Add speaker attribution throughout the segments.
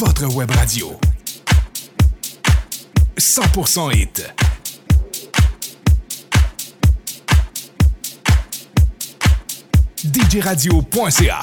Speaker 1: votre web radio. 100% hit. djradio.ca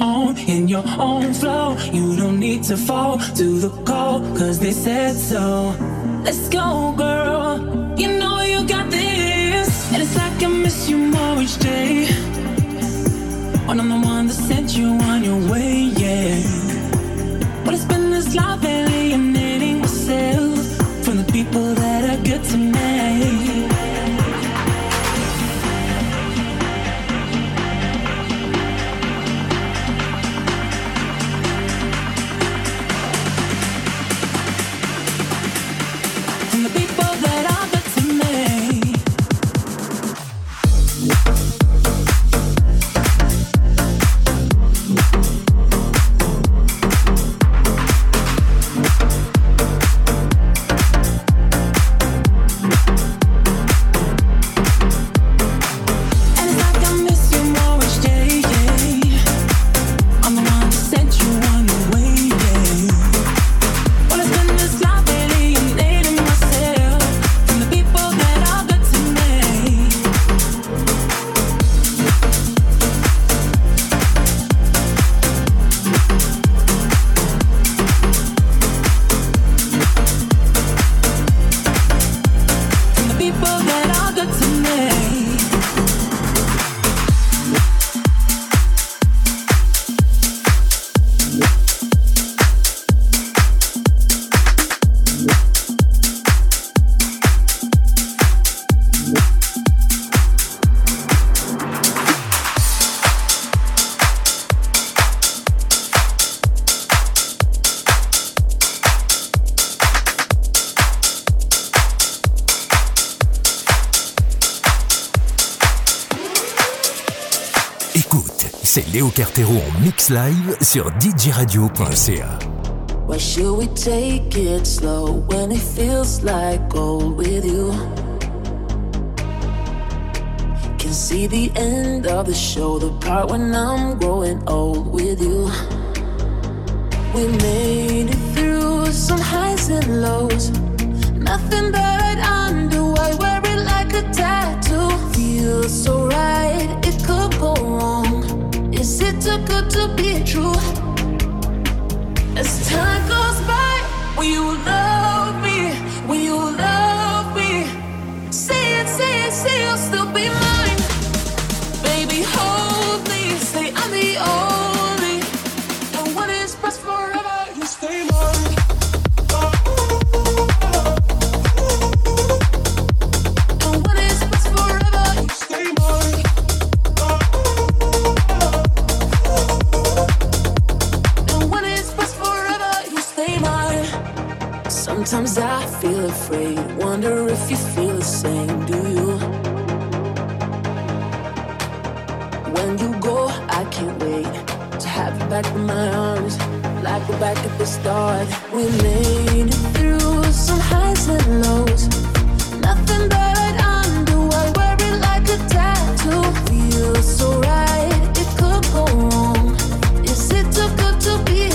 Speaker 2: own in your own flow. You don't need to fall to the call, cause they said so. Let's go, girl. You know you got this. And it's like I miss you more each day. When I'm the one that sent you on your way, yeah. But it's been this life alienating myself from the people that are good to me.
Speaker 3: Cartero en mix live sur djradio.ca.
Speaker 4: Why should we take it slow when it feels like gold with you? Can see the end of the show, the part when I'm growing old with you. We made it through some highs and lows. Nothing but underwear, wear it like a tattoo. Feels so right, it could go wrong. Is it too good to be true? As time goes by, will you love me? Will you love me? Say it, say it, say you'll still be mine. Baby, hold me, say Sometimes I feel afraid, wonder if you feel the same, do you? When you go, I can't wait to have you back in my arms, like we're back at the start. We made it through some highs and lows, nothing but underwear, wear it like a tattoo. Feels so right, it could go wrong. Is it too good to be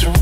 Speaker 5: here, the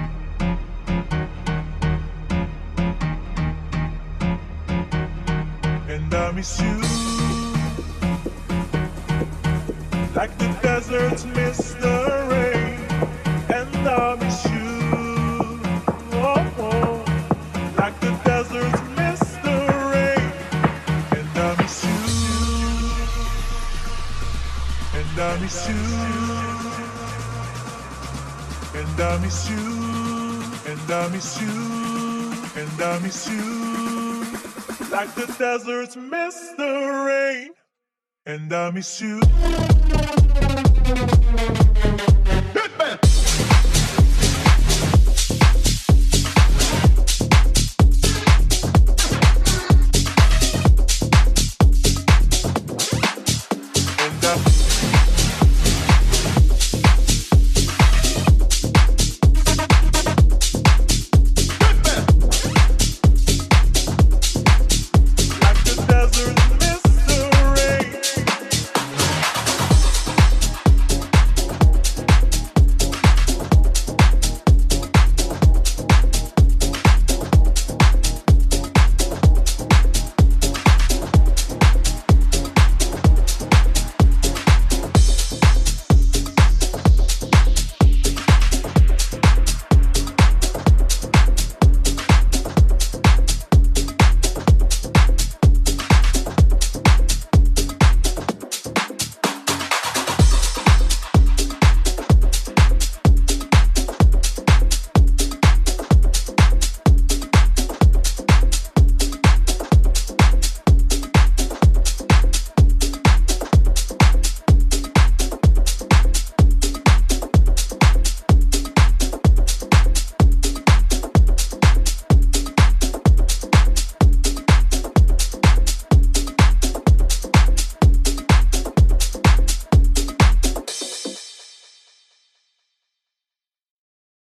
Speaker 5: And I miss you, and I miss you, and I miss you like the deserts miss the rain, and I miss you.